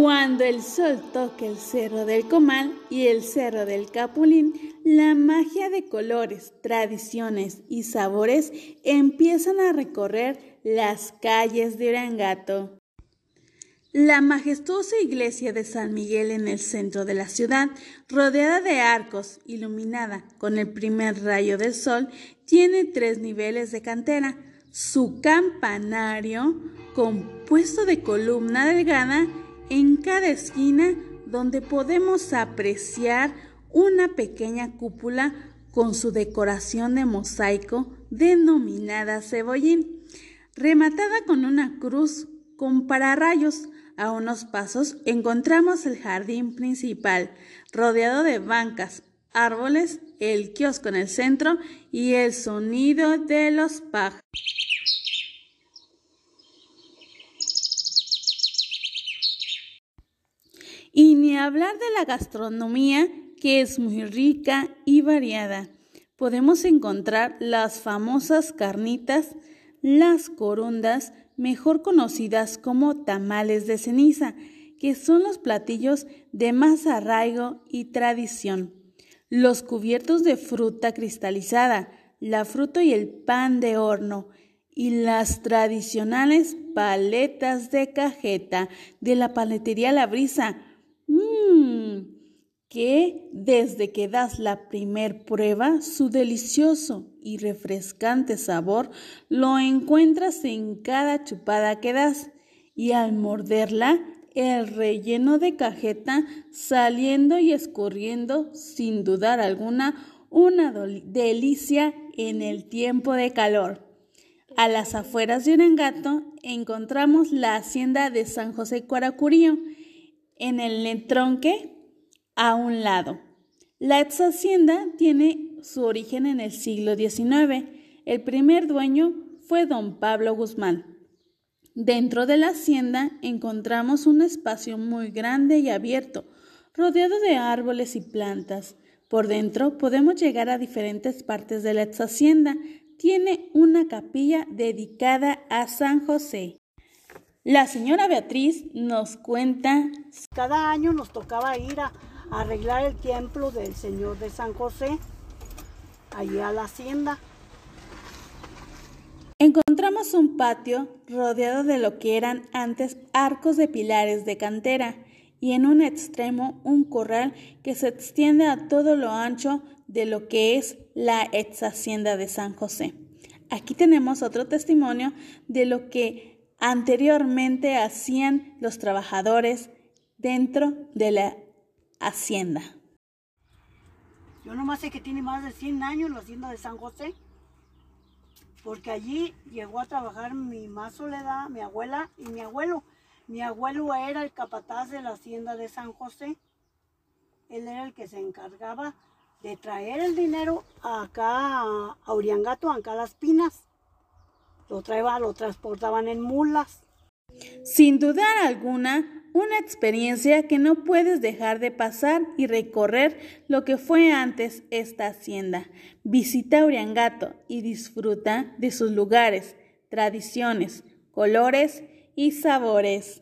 Cuando el sol toca el cerro del Comal y el cerro del Capulín, la magia de colores, tradiciones y sabores empiezan a recorrer las calles de Urangato. La majestuosa iglesia de San Miguel en el centro de la ciudad, rodeada de arcos, iluminada con el primer rayo del sol, tiene tres niveles de cantera. Su campanario, compuesto de columna delgada, en cada esquina donde podemos apreciar una pequeña cúpula con su decoración de mosaico denominada cebollín, rematada con una cruz con pararrayos. A unos pasos encontramos el jardín principal, rodeado de bancas, árboles, el kiosco en el centro y el sonido de los pájaros. Y ni hablar de la gastronomía, que es muy rica y variada. Podemos encontrar las famosas carnitas, las corundas, mejor conocidas como tamales de ceniza, que son los platillos de más arraigo y tradición. Los cubiertos de fruta cristalizada, la fruta y el pan de horno, y las tradicionales paletas de cajeta de la paletería La Brisa, que desde que das la primer prueba, su delicioso y refrescante sabor lo encuentras en cada chupada que das y al morderla, el relleno de cajeta saliendo y escurriendo sin dudar alguna una delicia en el tiempo de calor. A las afueras de Urangato encontramos la hacienda de San José Cuaracurío, en el netronque a un lado. La ex hacienda tiene su origen en el siglo XIX. El primer dueño fue don Pablo Guzmán. Dentro de la hacienda encontramos un espacio muy grande y abierto, rodeado de árboles y plantas. Por dentro podemos llegar a diferentes partes de la ex hacienda. Tiene una capilla dedicada a San José. La señora Beatriz nos cuenta. Cada año nos tocaba ir a, arreglar el templo del Señor de San José, allí a la hacienda. Encontramos un patio rodeado de lo que eran antes arcos de pilares de cantera y en un extremo un corral que se extiende a todo lo ancho de lo que es la ex hacienda de San José. Aquí tenemos otro testimonio de lo que anteriormente hacían los trabajadores dentro de la hacienda. Yo nomás sé que tiene más de 100 años la hacienda de San José, porque allí llegó a trabajar mi más Soledad, mi abuela y mi abuelo. Mi abuelo era el capataz de la hacienda de San José. Él era el que se encargaba de traer el dinero acá a Uriangato, acá a Las Pinas lo traía, lo transportaban en mulas. Sin dudar alguna, una experiencia que no puedes dejar de pasar y recorrer lo que fue antes esta hacienda. Visita Uriangato y disfruta de sus lugares, tradiciones, colores y sabores.